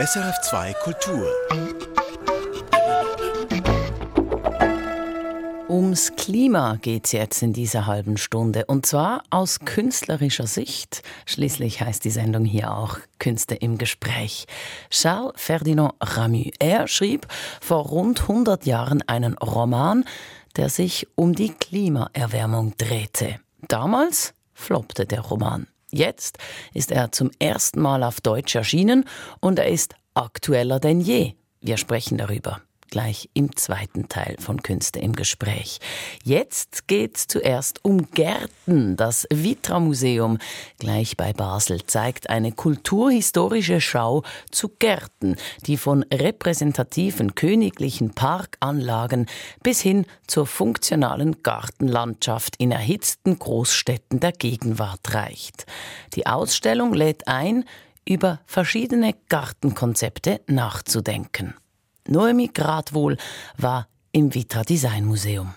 SRF2 Kultur. Ums Klima geht es jetzt in dieser halben Stunde und zwar aus künstlerischer Sicht. Schließlich heißt die Sendung hier auch Künste im Gespräch. Charles Ferdinand Ramu, er schrieb vor rund 100 Jahren einen Roman, der sich um die Klimaerwärmung drehte. Damals floppte der Roman. Jetzt ist er zum ersten Mal auf Deutsch erschienen und er ist aktueller denn je. Wir sprechen darüber gleich im zweiten Teil von Künste im Gespräch. Jetzt geht's zuerst um Gärten. Das Vitra Museum gleich bei Basel zeigt eine kulturhistorische Schau zu Gärten, die von repräsentativen königlichen Parkanlagen bis hin zur funktionalen Gartenlandschaft in erhitzten Großstädten der Gegenwart reicht. Die Ausstellung lädt ein, über verschiedene Gartenkonzepte nachzudenken. Noemi Gradwohl war im Vitra Design Museum.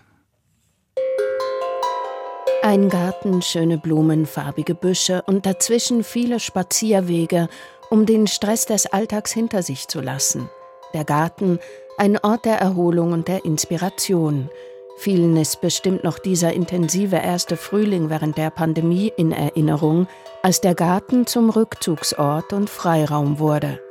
Ein Garten, schöne Blumen, farbige Büsche und dazwischen viele Spazierwege, um den Stress des Alltags hinter sich zu lassen. Der Garten, ein Ort der Erholung und der Inspiration. Vielen ist bestimmt noch dieser intensive erste Frühling während der Pandemie in Erinnerung, als der Garten zum Rückzugsort und Freiraum wurde.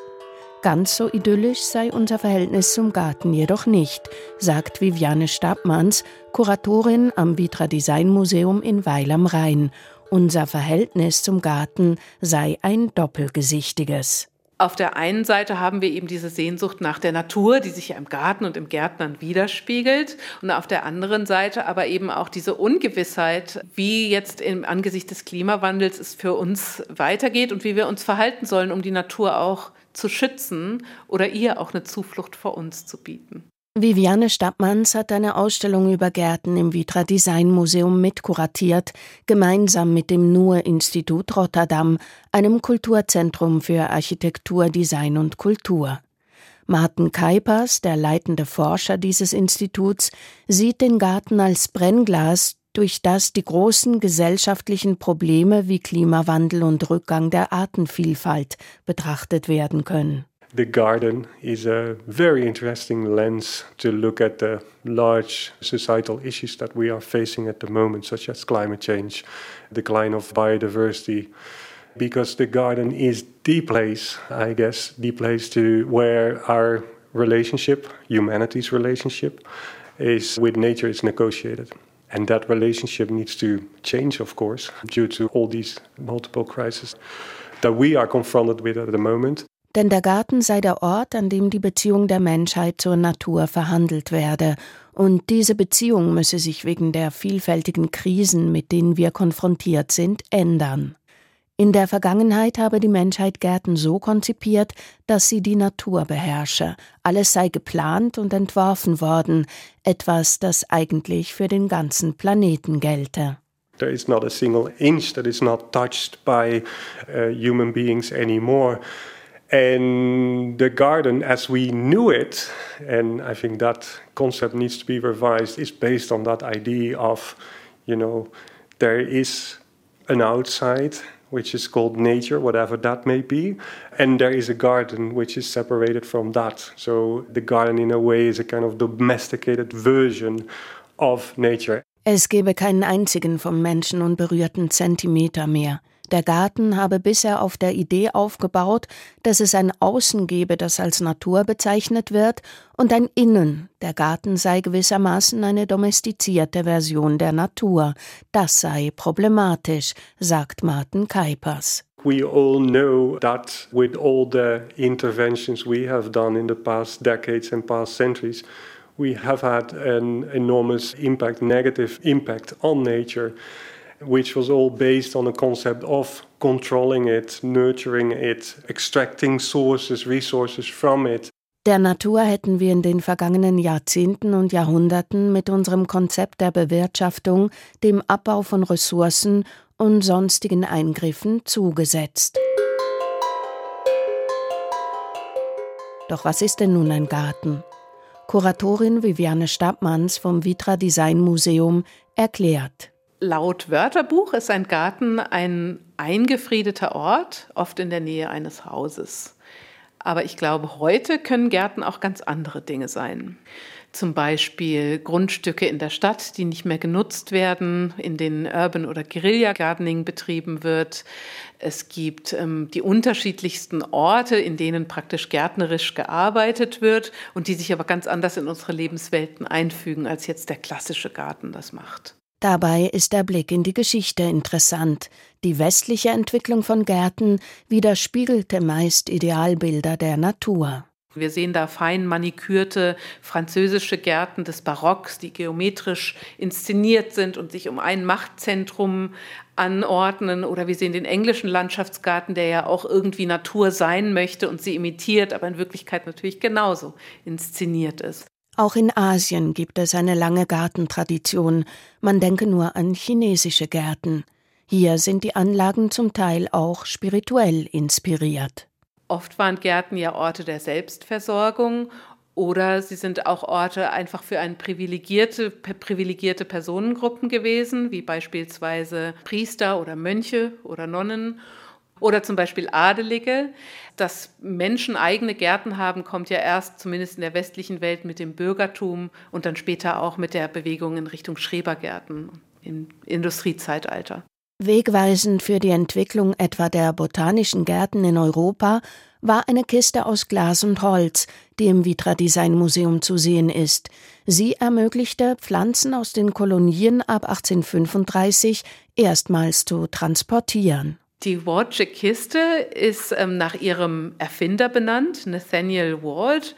Ganz so idyllisch sei unser Verhältnis zum Garten jedoch nicht, sagt Viviane Stabmanns, Kuratorin am Vitra Design Museum in Weil am Rhein. Unser Verhältnis zum Garten sei ein doppelgesichtiges. Auf der einen Seite haben wir eben diese Sehnsucht nach der Natur, die sich ja im Garten und im Gärtnern widerspiegelt. Und auf der anderen Seite aber eben auch diese Ungewissheit, wie jetzt im Angesicht des Klimawandels es für uns weitergeht und wie wir uns verhalten sollen, um die Natur auch zu schützen oder ihr auch eine Zuflucht vor uns zu bieten. Viviane Stabmanns hat eine Ausstellung über Gärten im Vitra Design Museum mitkuratiert, gemeinsam mit dem NUR-Institut Rotterdam, einem Kulturzentrum für Architektur, Design und Kultur. Martin Kuipers, der leitende Forscher dieses Instituts, sieht den Garten als Brennglas, durch das die großen gesellschaftlichen Probleme wie Klimawandel und Rückgang der Artenvielfalt betrachtet werden können. The garden is a very interesting lens to look at the large societal issues that we are facing at the moment, such as climate change, decline of biodiversity. Because the garden is the place, I guess, the place to where our relationship, humanity's relationship, is with nature is negotiated. And that relationship needs to change, of course, due to all these multiple crises that we are confronted with at the moment. Denn der Garten sei der Ort, an dem die Beziehung der Menschheit zur Natur verhandelt werde, und diese Beziehung müsse sich wegen der vielfältigen Krisen, mit denen wir konfrontiert sind, ändern. In der Vergangenheit habe die Menschheit Gärten so konzipiert, dass sie die Natur beherrsche. Alles sei geplant und entworfen worden, etwas, das eigentlich für den ganzen Planeten gelte. There is not a single inch that is not touched by uh, human beings anymore. And the garden, as we knew it, and I think that concept needs to be revised, is based on that idea of, you know, there is an outside which is called nature, whatever that may be. And there is a garden which is separated from that. So the garden, in a way, is a kind of domesticated version of nature. Es gebe keinen einzigen vom Menschen unberührten Zentimeter mehr. Der Garten habe bisher auf der Idee aufgebaut, dass es ein Außen gebe, das als Natur bezeichnet wird, und ein Innen. Der Garten sei gewissermaßen eine domestizierte Version der Natur. Das sei problematisch, sagt Martin Kuipers. We all know that with all the interventions we have done in the past decades and past centuries, we have had an enormous impact, negative impact on nature. Which was all based on a concept of controlling it, nurturing it, extracting sources, resources from it. Der Natur hätten wir in den vergangenen Jahrzehnten und Jahrhunderten mit unserem Konzept der Bewirtschaftung, dem Abbau von Ressourcen und sonstigen Eingriffen zugesetzt. Doch was ist denn nun ein Garten? Kuratorin Viviane Stabmanns vom Vitra Design Museum erklärt. Laut Wörterbuch ist ein Garten ein eingefriedeter Ort, oft in der Nähe eines Hauses. Aber ich glaube, heute können Gärten auch ganz andere Dinge sein zum Beispiel Grundstücke in der Stadt, die nicht mehr genutzt werden, in denen Urban oder Guerilla Gardening betrieben wird. Es gibt ähm, die unterschiedlichsten Orte, in denen praktisch gärtnerisch gearbeitet wird und die sich aber ganz anders in unsere Lebenswelten einfügen, als jetzt der klassische Garten das macht. Dabei ist der Blick in die Geschichte interessant. Die westliche Entwicklung von Gärten widerspiegelte meist Idealbilder der Natur. Wir sehen da fein manikürte französische Gärten des Barocks, die geometrisch inszeniert sind und sich um ein Machtzentrum anordnen. Oder wir sehen den englischen Landschaftsgarten, der ja auch irgendwie Natur sein möchte und sie imitiert, aber in Wirklichkeit natürlich genauso inszeniert ist. Auch in Asien gibt es eine lange Gartentradition. Man denke nur an chinesische Gärten. Hier sind die Anlagen zum Teil auch spirituell inspiriert. Oft waren Gärten ja Orte der Selbstversorgung oder sie sind auch Orte einfach für ein privilegierte, privilegierte Personengruppen gewesen, wie beispielsweise Priester oder Mönche oder Nonnen oder zum Beispiel Adelige. Dass Menschen eigene Gärten haben, kommt ja erst zumindest in der westlichen Welt mit dem Bürgertum und dann später auch mit der Bewegung in Richtung Schrebergärten im Industriezeitalter. Wegweisend für die Entwicklung etwa der botanischen Gärten in Europa war eine Kiste aus Glas und Holz, die im Vitra Design Museum zu sehen ist. Sie ermöglichte, Pflanzen aus den Kolonien ab 1835 erstmals zu transportieren. Die Waldsche Kiste ist ähm, nach ihrem Erfinder benannt, Nathaniel Wald,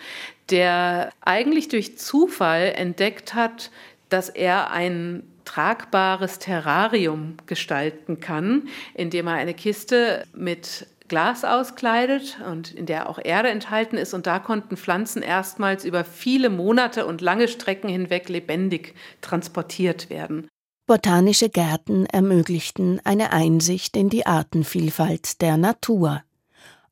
der eigentlich durch Zufall entdeckt hat, dass er ein tragbares Terrarium gestalten kann, indem er eine Kiste mit Glas auskleidet und in der auch Erde enthalten ist. Und da konnten Pflanzen erstmals über viele Monate und lange Strecken hinweg lebendig transportiert werden. Botanische Gärten ermöglichten eine Einsicht in die Artenvielfalt der Natur.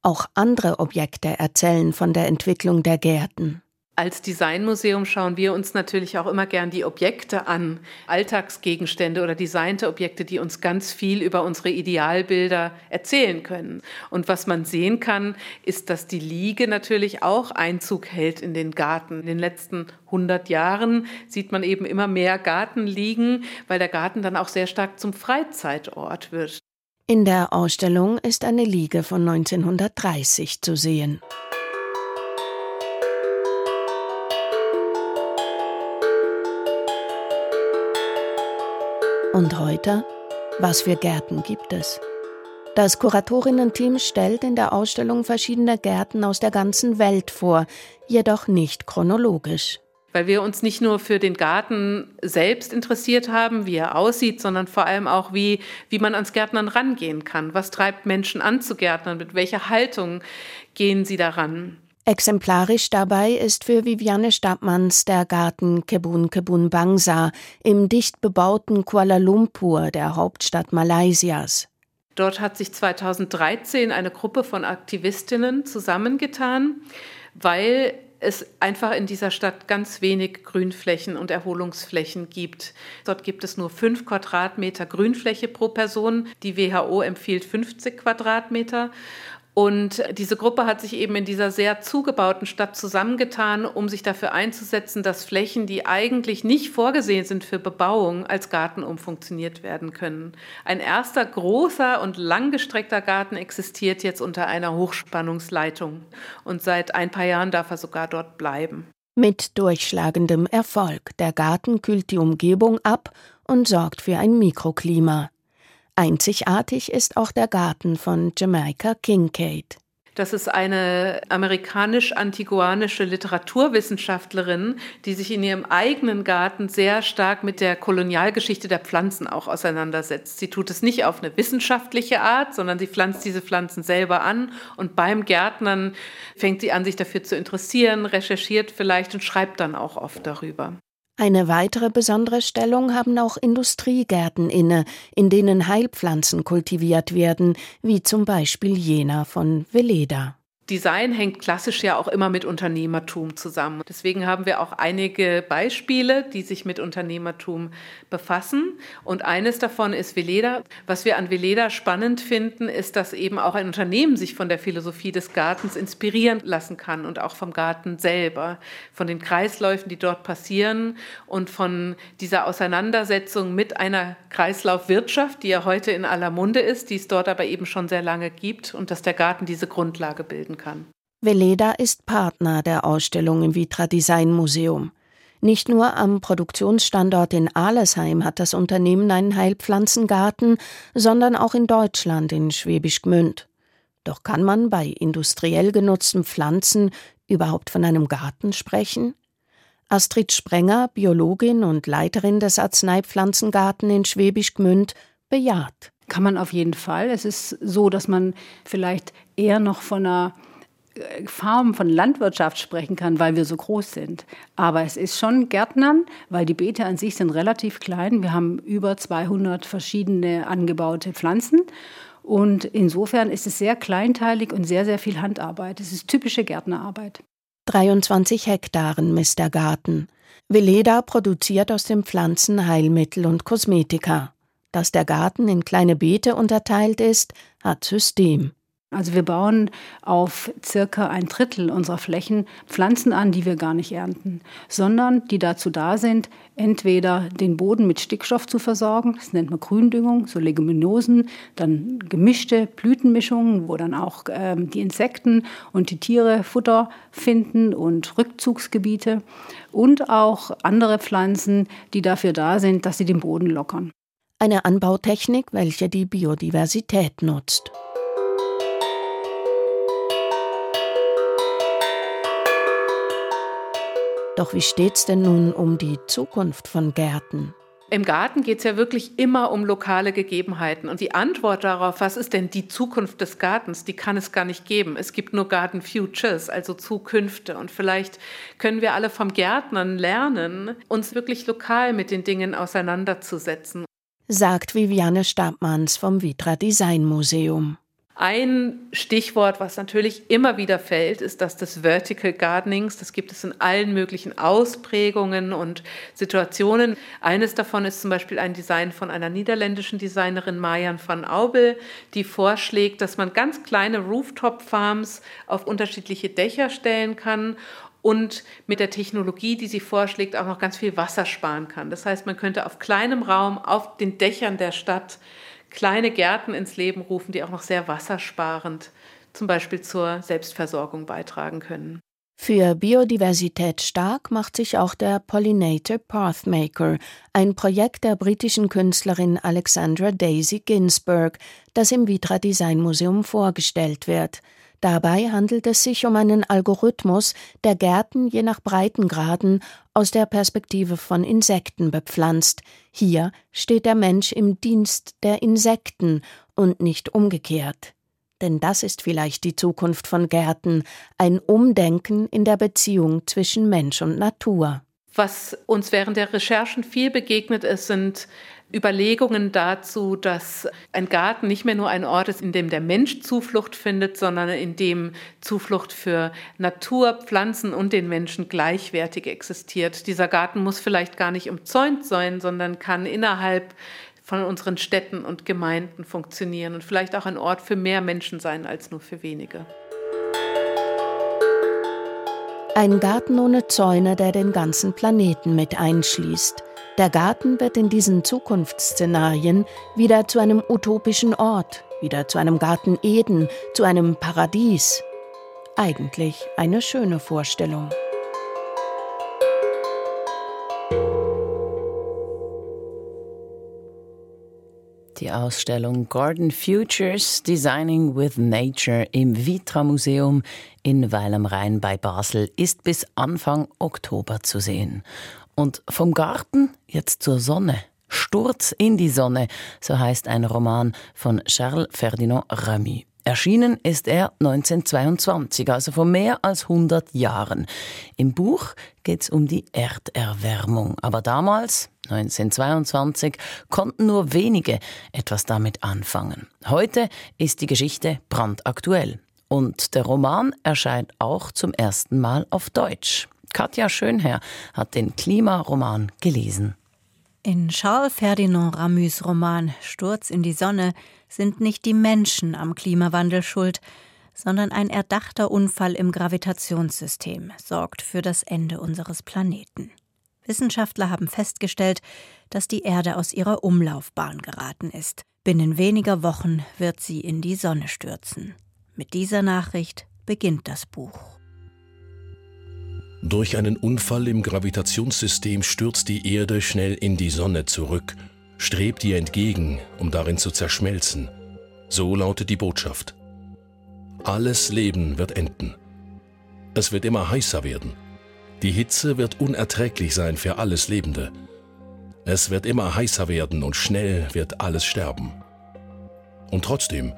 Auch andere Objekte erzählen von der Entwicklung der Gärten. Als Designmuseum schauen wir uns natürlich auch immer gern die Objekte an, Alltagsgegenstände oder designte Objekte, die uns ganz viel über unsere Idealbilder erzählen können. Und was man sehen kann, ist, dass die Liege natürlich auch Einzug hält in den Garten. In den letzten 100 Jahren sieht man eben immer mehr Gartenliegen, weil der Garten dann auch sehr stark zum Freizeitort wird. In der Ausstellung ist eine Liege von 1930 zu sehen. Und heute? Was für Gärten gibt es? Das Kuratorinnen-Team stellt in der Ausstellung verschiedene Gärten aus der ganzen Welt vor, jedoch nicht chronologisch. Weil wir uns nicht nur für den Garten selbst interessiert haben, wie er aussieht, sondern vor allem auch, wie, wie man ans Gärtnern rangehen kann. Was treibt Menschen an zu Gärtnern? Mit welcher Haltung gehen sie daran? Exemplarisch dabei ist für Viviane Stabmanns der Garten Kebun Kebun Bangsa im dicht bebauten Kuala Lumpur, der Hauptstadt Malaysias. Dort hat sich 2013 eine Gruppe von Aktivistinnen zusammengetan, weil es einfach in dieser Stadt ganz wenig Grünflächen und Erholungsflächen gibt. Dort gibt es nur fünf Quadratmeter Grünfläche pro Person. Die WHO empfiehlt 50 Quadratmeter. Und diese Gruppe hat sich eben in dieser sehr zugebauten Stadt zusammengetan, um sich dafür einzusetzen, dass Flächen, die eigentlich nicht vorgesehen sind für Bebauung, als Garten umfunktioniert werden können. Ein erster großer und langgestreckter Garten existiert jetzt unter einer Hochspannungsleitung. Und seit ein paar Jahren darf er sogar dort bleiben. Mit durchschlagendem Erfolg. Der Garten kühlt die Umgebung ab und sorgt für ein Mikroklima. Einzigartig ist auch der Garten von Jamaica Kincaid. Das ist eine amerikanisch-antiguanische Literaturwissenschaftlerin, die sich in ihrem eigenen Garten sehr stark mit der Kolonialgeschichte der Pflanzen auch auseinandersetzt. Sie tut es nicht auf eine wissenschaftliche Art, sondern sie pflanzt diese Pflanzen selber an und beim Gärtnern fängt sie an, sich dafür zu interessieren, recherchiert vielleicht und schreibt dann auch oft darüber. Eine weitere besondere Stellung haben auch Industriegärten inne, in denen Heilpflanzen kultiviert werden, wie zum Beispiel jener von Veleda. Design hängt klassisch ja auch immer mit Unternehmertum zusammen. Deswegen haben wir auch einige Beispiele, die sich mit Unternehmertum befassen. Und eines davon ist Veleda. Was wir an Veleda spannend finden, ist, dass eben auch ein Unternehmen sich von der Philosophie des Gartens inspirieren lassen kann und auch vom Garten selber, von den Kreisläufen, die dort passieren und von dieser Auseinandersetzung mit einer Kreislaufwirtschaft, die ja heute in aller Munde ist, die es dort aber eben schon sehr lange gibt und dass der Garten diese Grundlage bilden kann. Veleda ist Partner der Ausstellung im Vitra Design Museum. Nicht nur am Produktionsstandort in Alesheim hat das Unternehmen einen Heilpflanzengarten, sondern auch in Deutschland, in Schwäbisch Gmünd. Doch kann man bei industriell genutzten Pflanzen überhaupt von einem Garten sprechen? Astrid Sprenger, Biologin und Leiterin des Arzneipflanzengarten in Schwäbisch Gmünd, bejaht. Kann man auf jeden Fall. Es ist so, dass man vielleicht eher noch von einer äh, Farm von Landwirtschaft sprechen kann, weil wir so groß sind. Aber es ist schon Gärtnern, weil die Beete an sich sind relativ klein. Wir haben über 200 verschiedene angebaute Pflanzen. Und insofern ist es sehr kleinteilig und sehr, sehr viel Handarbeit. Es ist typische Gärtnerarbeit. 23 Hektaren misst der Garten. Veleda produziert aus den Pflanzen Heilmittel und Kosmetika. Dass der Garten in kleine Beete unterteilt ist, hat System. Also wir bauen auf circa ein Drittel unserer Flächen Pflanzen an, die wir gar nicht ernten, sondern die dazu da sind, entweder den Boden mit Stickstoff zu versorgen, das nennt man Gründüngung, so Leguminosen, dann gemischte Blütenmischungen, wo dann auch ähm, die Insekten und die Tiere Futter finden und Rückzugsgebiete und auch andere Pflanzen, die dafür da sind, dass sie den Boden lockern. Eine Anbautechnik, welche die Biodiversität nutzt. Doch wie steht's denn nun um die Zukunft von Gärten? Im Garten geht es ja wirklich immer um lokale Gegebenheiten. Und die Antwort darauf, was ist denn die Zukunft des Gartens, die kann es gar nicht geben. Es gibt nur Garden Futures, also Zukünfte. Und vielleicht können wir alle vom Gärtnern lernen, uns wirklich lokal mit den Dingen auseinanderzusetzen. Sagt Viviane Stabmanns vom Vitra Design Museum. Ein Stichwort, was natürlich immer wieder fällt, ist das des Vertical Gardenings. Das gibt es in allen möglichen Ausprägungen und Situationen. Eines davon ist zum Beispiel ein Design von einer niederländischen Designerin Marian van Aubel, die vorschlägt, dass man ganz kleine Rooftop-Farms auf unterschiedliche Dächer stellen kann und mit der Technologie, die sie vorschlägt, auch noch ganz viel Wasser sparen kann. Das heißt, man könnte auf kleinem Raum auf den Dächern der Stadt kleine Gärten ins Leben rufen, die auch noch sehr wassersparend zum Beispiel zur Selbstversorgung beitragen können. Für Biodiversität stark macht sich auch der Pollinator Pathmaker, ein Projekt der britischen Künstlerin Alexandra Daisy Ginsberg, das im Vitra Design Museum vorgestellt wird. Dabei handelt es sich um einen Algorithmus, der Gärten je nach Breitengraden aus der Perspektive von Insekten bepflanzt. Hier steht der Mensch im Dienst der Insekten und nicht umgekehrt. Denn das ist vielleicht die Zukunft von Gärten, ein Umdenken in der Beziehung zwischen Mensch und Natur. Was uns während der Recherchen viel begegnet ist, sind Überlegungen dazu, dass ein Garten nicht mehr nur ein Ort ist, in dem der Mensch Zuflucht findet, sondern in dem Zuflucht für Natur, Pflanzen und den Menschen gleichwertig existiert. Dieser Garten muss vielleicht gar nicht umzäunt sein, sondern kann innerhalb von unseren Städten und Gemeinden funktionieren und vielleicht auch ein Ort für mehr Menschen sein als nur für wenige. Ein Garten ohne Zäune, der den ganzen Planeten mit einschließt. Der Garten wird in diesen Zukunftsszenarien wieder zu einem utopischen Ort, wieder zu einem Garten Eden, zu einem Paradies. Eigentlich eine schöne Vorstellung. Die Ausstellung Garden Futures Designing with Nature im Vitra Museum in Weil am Rhein bei Basel ist bis Anfang Oktober zu sehen. Und vom Garten jetzt zur Sonne. Sturz in die Sonne, so heißt ein Roman von Charles Ferdinand Ramy. Erschienen ist er 1922, also vor mehr als 100 Jahren. Im Buch geht es um die Erderwärmung. Aber damals, 1922, konnten nur wenige etwas damit anfangen. Heute ist die Geschichte brandaktuell. Und der Roman erscheint auch zum ersten Mal auf Deutsch. Katja Schönherr hat den Klimaroman gelesen. In Charles Ferdinand Ramys Roman Sturz in die Sonne sind nicht die Menschen am Klimawandel schuld, sondern ein erdachter Unfall im Gravitationssystem sorgt für das Ende unseres Planeten. Wissenschaftler haben festgestellt, dass die Erde aus ihrer Umlaufbahn geraten ist. Binnen weniger Wochen wird sie in die Sonne stürzen. Mit dieser Nachricht beginnt das Buch. Durch einen Unfall im Gravitationssystem stürzt die Erde schnell in die Sonne zurück, strebt ihr entgegen, um darin zu zerschmelzen. So lautet die Botschaft. Alles Leben wird enden. Es wird immer heißer werden. Die Hitze wird unerträglich sein für alles Lebende. Es wird immer heißer werden und schnell wird alles sterben. Und trotzdem,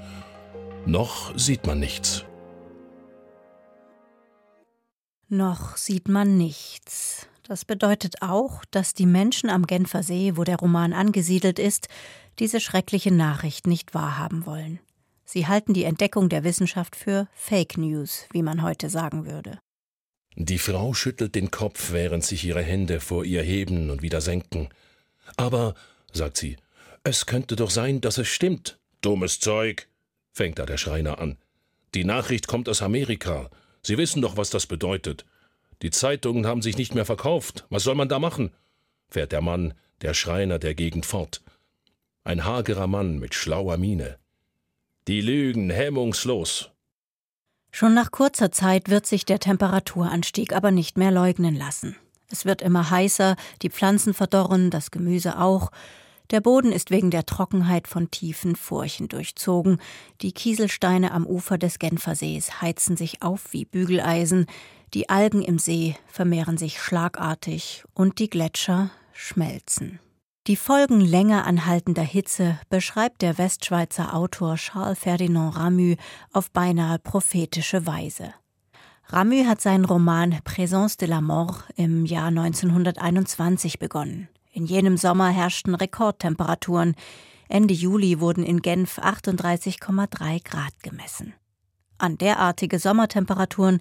noch sieht man nichts. Noch sieht man nichts. Das bedeutet auch, dass die Menschen am Genfer See, wo der Roman angesiedelt ist, diese schreckliche Nachricht nicht wahrhaben wollen. Sie halten die Entdeckung der Wissenschaft für Fake News, wie man heute sagen würde. Die Frau schüttelt den Kopf, während sich ihre Hände vor ihr heben und wieder senken. Aber, sagt sie, es könnte doch sein, dass es stimmt. Dummes Zeug, fängt da der Schreiner an. Die Nachricht kommt aus Amerika. Sie wissen doch, was das bedeutet. Die Zeitungen haben sich nicht mehr verkauft. Was soll man da machen? fährt der Mann, der Schreiner der Gegend fort. Ein hagerer Mann mit schlauer Miene. Die lügen hemmungslos. Schon nach kurzer Zeit wird sich der Temperaturanstieg aber nicht mehr leugnen lassen. Es wird immer heißer, die Pflanzen verdorren, das Gemüse auch. Der Boden ist wegen der Trockenheit von tiefen Furchen durchzogen. Die Kieselsteine am Ufer des Genfersees heizen sich auf wie Bügeleisen. Die Algen im See vermehren sich schlagartig und die Gletscher schmelzen. Die Folgen länger anhaltender Hitze beschreibt der Westschweizer Autor Charles Ferdinand Ramü auf beinahe prophetische Weise. Ramü hat seinen Roman Présence de la Mort im Jahr 1921 begonnen. In jenem Sommer herrschten Rekordtemperaturen. Ende Juli wurden in Genf 38,3 Grad gemessen. An derartige Sommertemperaturen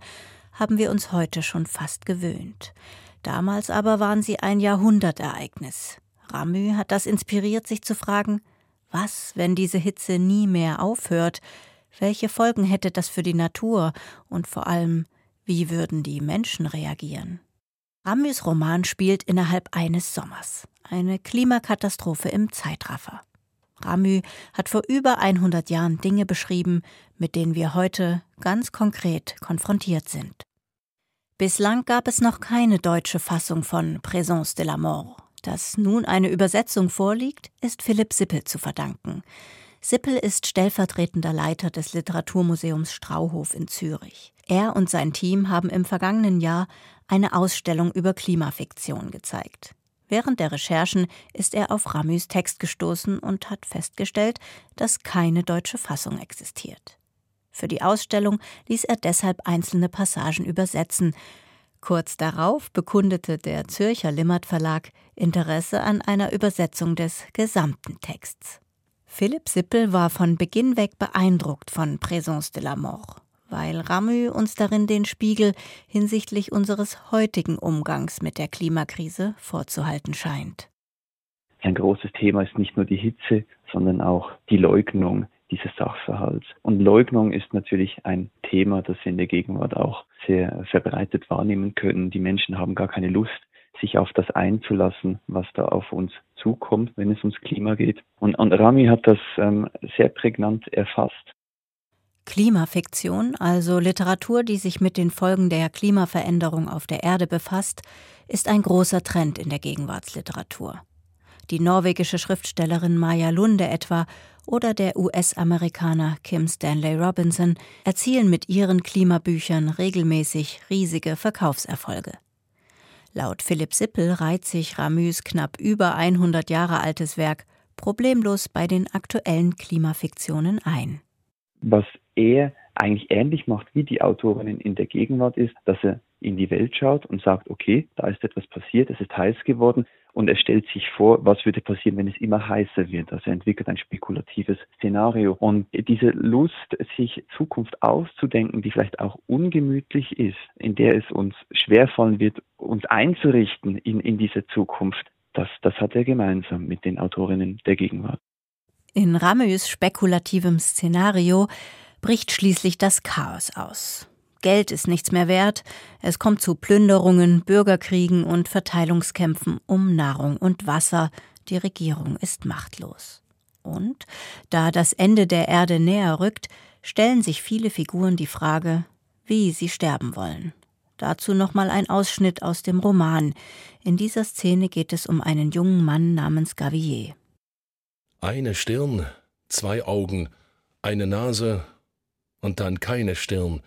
haben wir uns heute schon fast gewöhnt. Damals aber waren sie ein Jahrhundertereignis. Ramü hat das inspiriert, sich zu fragen, was, wenn diese Hitze nie mehr aufhört? Welche Folgen hätte das für die Natur und vor allem, wie würden die Menschen reagieren? Ramüs Roman spielt innerhalb eines Sommers. Eine Klimakatastrophe im Zeitraffer. Ramü hat vor über 100 Jahren Dinge beschrieben, mit denen wir heute ganz konkret konfrontiert sind. Bislang gab es noch keine deutsche Fassung von Présence de la Mort. Dass nun eine Übersetzung vorliegt, ist Philipp Sippel zu verdanken. Sippel ist stellvertretender Leiter des Literaturmuseums Strauhof in Zürich. Er und sein Team haben im vergangenen Jahr eine Ausstellung über Klimafiktion gezeigt. Während der Recherchen ist er auf Ramys Text gestoßen und hat festgestellt, dass keine deutsche Fassung existiert. Für die Ausstellung ließ er deshalb einzelne Passagen übersetzen, Kurz darauf bekundete der Zürcher Limmert Verlag Interesse an einer Übersetzung des gesamten Texts. Philipp Sippel war von Beginn weg beeindruckt von Présence de la Mort, weil Ramü uns darin den Spiegel hinsichtlich unseres heutigen Umgangs mit der Klimakrise vorzuhalten scheint. Ein großes Thema ist nicht nur die Hitze, sondern auch die Leugnung dieses Sachverhalts. Und Leugnung ist natürlich ein Thema, das wir in der Gegenwart auch sehr verbreitet wahrnehmen können. Die Menschen haben gar keine Lust, sich auf das einzulassen, was da auf uns zukommt, wenn es ums Klima geht. Und, und Rami hat das ähm, sehr prägnant erfasst. Klimafiktion, also Literatur, die sich mit den Folgen der Klimaveränderung auf der Erde befasst, ist ein großer Trend in der Gegenwartsliteratur. Die norwegische Schriftstellerin Maya Lunde etwa oder der US-Amerikaner Kim Stanley Robinson erzielen mit ihren Klimabüchern regelmäßig riesige Verkaufserfolge. Laut Philipp Sippel reiht sich Ramüs knapp über 100 Jahre altes Werk problemlos bei den aktuellen Klimafiktionen ein. Was er eigentlich ähnlich macht, wie die Autorin in der Gegenwart ist, dass er in die Welt schaut und sagt, okay, da ist etwas passiert, es ist heiß geworden und er stellt sich vor, was würde passieren, wenn es immer heißer wird. Also er entwickelt ein spekulatives Szenario. Und diese Lust, sich Zukunft auszudenken, die vielleicht auch ungemütlich ist, in der es uns schwerfallen wird, uns einzurichten in, in diese Zukunft, das, das hat er gemeinsam mit den Autorinnen der Gegenwart. In Ramüs spekulativem Szenario bricht schließlich das Chaos aus. Geld ist nichts mehr wert, es kommt zu Plünderungen, Bürgerkriegen und Verteilungskämpfen um Nahrung und Wasser, die Regierung ist machtlos. Und, da das Ende der Erde näher rückt, stellen sich viele Figuren die Frage, wie sie sterben wollen. Dazu nochmal ein Ausschnitt aus dem Roman. In dieser Szene geht es um einen jungen Mann namens Gavier. Eine Stirn, zwei Augen, eine Nase und dann keine Stirn,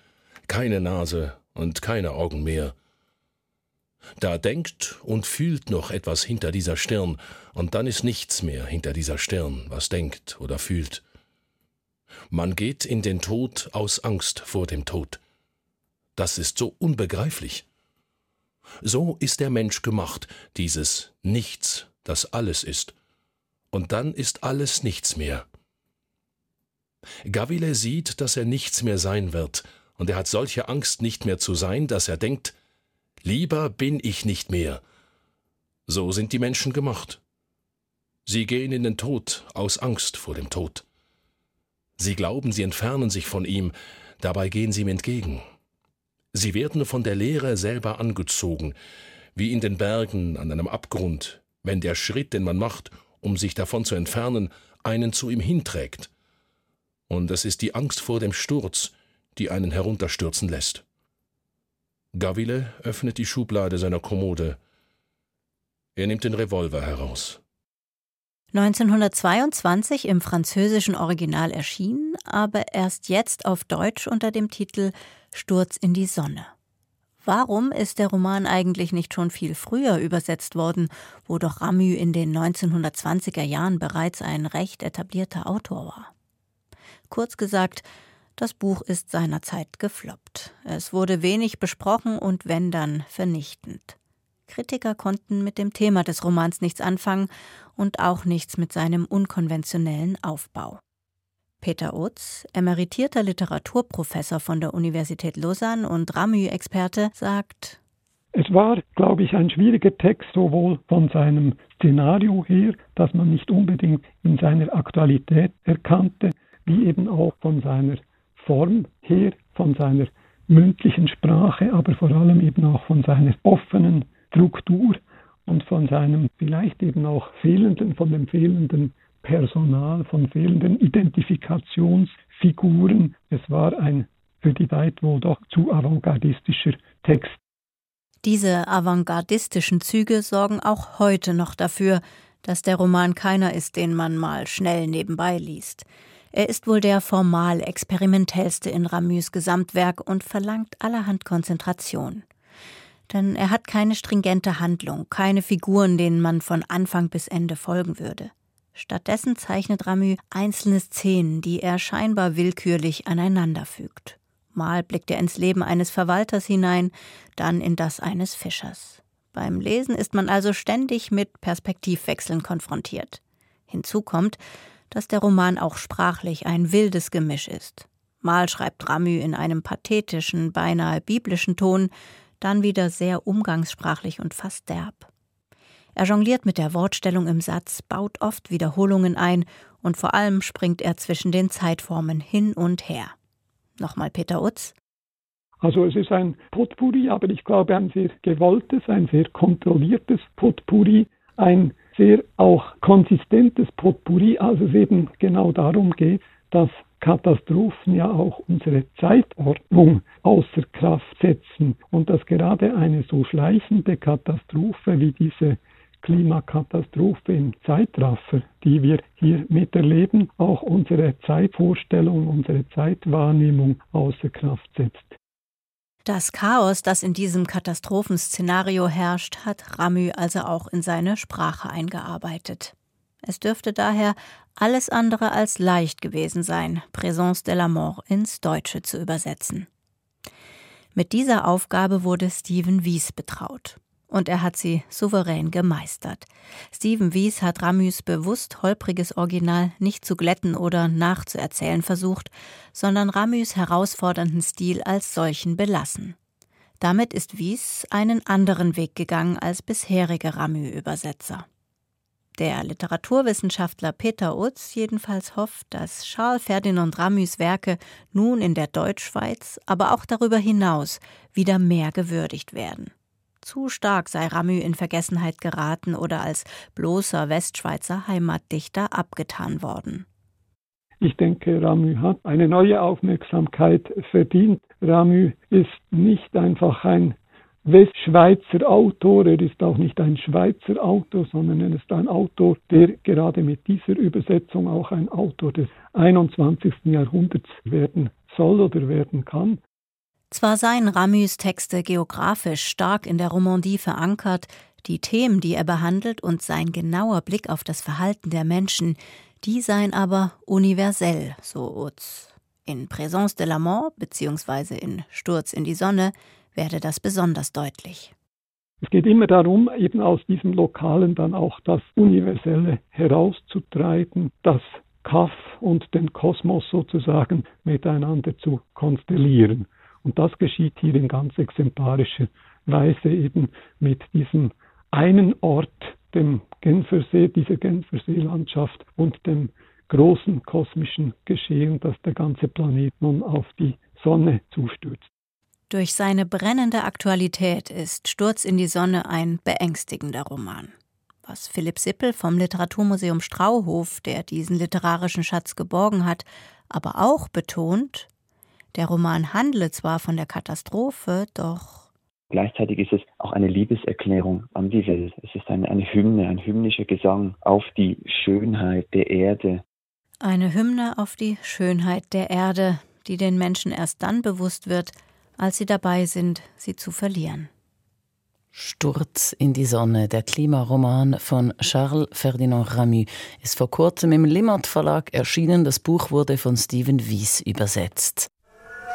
keine Nase und keine Augen mehr. Da denkt und fühlt noch etwas hinter dieser Stirn, und dann ist nichts mehr hinter dieser Stirn, was denkt oder fühlt. Man geht in den Tod aus Angst vor dem Tod. Das ist so unbegreiflich. So ist der Mensch gemacht, dieses Nichts, das alles ist. Und dann ist alles nichts mehr. Gavile sieht, dass er nichts mehr sein wird, und er hat solche Angst, nicht mehr zu sein, dass er denkt, lieber bin ich nicht mehr. So sind die Menschen gemacht. Sie gehen in den Tod aus Angst vor dem Tod. Sie glauben, sie entfernen sich von ihm, dabei gehen sie ihm entgegen. Sie werden von der Leere selber angezogen, wie in den Bergen an einem Abgrund, wenn der Schritt, den man macht, um sich davon zu entfernen, einen zu ihm hinträgt. Und es ist die Angst vor dem Sturz, die einen herunterstürzen lässt. Gavile öffnet die Schublade seiner Kommode. Er nimmt den Revolver heraus. 1922 im französischen Original erschienen, aber erst jetzt auf Deutsch unter dem Titel Sturz in die Sonne. Warum ist der Roman eigentlich nicht schon viel früher übersetzt worden, wo doch Ramü in den 1920er Jahren bereits ein recht etablierter Autor war? Kurz gesagt, das Buch ist seinerzeit gefloppt. Es wurde wenig besprochen und wenn dann vernichtend. Kritiker konnten mit dem Thema des Romans nichts anfangen und auch nichts mit seinem unkonventionellen Aufbau. Peter Utz, emeritierter Literaturprofessor von der Universität Lausanne und Ramü-Experte, sagt, es war, glaube ich, ein schwieriger Text, sowohl von seinem Szenario her, das man nicht unbedingt in seiner Aktualität erkannte, wie eben auch von seiner Form her, von seiner mündlichen Sprache, aber vor allem eben auch von seiner offenen Struktur und von seinem vielleicht eben auch fehlenden, von dem fehlenden Personal, von fehlenden Identifikationsfiguren. Es war ein für die Zeit wohl doch zu avantgardistischer Text. Diese avantgardistischen Züge sorgen auch heute noch dafür, dass der Roman keiner ist, den man mal schnell nebenbei liest. Er ist wohl der formal experimentellste in Ramüs Gesamtwerk und verlangt allerhand Konzentration. Denn er hat keine stringente Handlung, keine Figuren, denen man von Anfang bis Ende folgen würde. Stattdessen zeichnet Ramü einzelne Szenen, die er scheinbar willkürlich aneinanderfügt. Mal blickt er ins Leben eines Verwalters hinein, dann in das eines Fischers. Beim Lesen ist man also ständig mit Perspektivwechseln konfrontiert. Hinzu kommt, dass der Roman auch sprachlich ein wildes Gemisch ist. Mal schreibt Ramü in einem pathetischen, beinahe biblischen Ton, dann wieder sehr umgangssprachlich und fast derb. Er jongliert mit der Wortstellung im Satz, baut oft Wiederholungen ein und vor allem springt er zwischen den Zeitformen hin und her. Nochmal Peter Utz. Also es ist ein Potpourri, aber ich glaube ein sehr gewolltes, ein sehr kontrolliertes Potpourri, ein sehr auch konsistentes Potpourri, als es eben genau darum geht, dass Katastrophen ja auch unsere Zeitordnung außer Kraft setzen und dass gerade eine so schleichende Katastrophe wie diese Klimakatastrophe im Zeitraffer, die wir hier miterleben, auch unsere Zeitvorstellung, unsere Zeitwahrnehmung außer Kraft setzt. Das Chaos, das in diesem Katastrophenszenario herrscht, hat Ramü also auch in seine Sprache eingearbeitet. Es dürfte daher alles andere als leicht gewesen sein, Présence de la Mort ins Deutsche zu übersetzen. Mit dieser Aufgabe wurde Stephen Wies betraut. Und er hat sie souverän gemeistert. Stephen Wies hat Ramys bewusst holpriges Original nicht zu glätten oder nachzuerzählen versucht, sondern Ramys herausfordernden Stil als solchen belassen. Damit ist Wies einen anderen Weg gegangen als bisherige Ramü-Übersetzer. Der Literaturwissenschaftler Peter Utz jedenfalls hofft, dass Charles Ferdinand Ramys Werke nun in der Deutschschweiz, aber auch darüber hinaus wieder mehr gewürdigt werden. Zu stark sei Ramü in Vergessenheit geraten oder als bloßer Westschweizer Heimatdichter abgetan worden. Ich denke, Ramü hat eine neue Aufmerksamkeit verdient. Ramü ist nicht einfach ein Westschweizer Autor, er ist auch nicht ein Schweizer Autor, sondern er ist ein Autor, der gerade mit dieser Übersetzung auch ein Autor des 21. Jahrhunderts werden soll oder werden kann. Zwar seien Ramys Texte geografisch stark in der Romandie verankert, die Themen, die er behandelt und sein genauer Blick auf das Verhalten der Menschen, die seien aber universell, so Utz. In Présence de la Mort bzw. in Sturz in die Sonne werde das besonders deutlich. Es geht immer darum, eben aus diesem Lokalen dann auch das Universelle herauszutreiben, das Kaff und den Kosmos sozusagen miteinander zu konstellieren. Und das geschieht hier in ganz exemplarischer Weise eben mit diesem einen Ort, dem Genfersee, dieser Genfersee-Landschaft und dem großen kosmischen Geschehen, das der ganze Planet nun auf die Sonne zustürzt. Durch seine brennende Aktualität ist Sturz in die Sonne ein beängstigender Roman. Was Philipp Sippel vom Literaturmuseum Strauhof, der diesen literarischen Schatz geborgen hat, aber auch betont, der Roman handle zwar von der Katastrophe, doch Gleichzeitig ist es auch eine Liebeserklärung an die Welt. Es ist eine, eine Hymne, ein hymnischer Gesang auf die Schönheit der Erde. Eine Hymne auf die Schönheit der Erde, die den Menschen erst dann bewusst wird, als sie dabei sind, sie zu verlieren. Sturz in die Sonne, der Klimaroman von Charles Ferdinand Ramy, ist vor kurzem im Limmat Verlag erschienen. Das Buch wurde von Steven Wies übersetzt.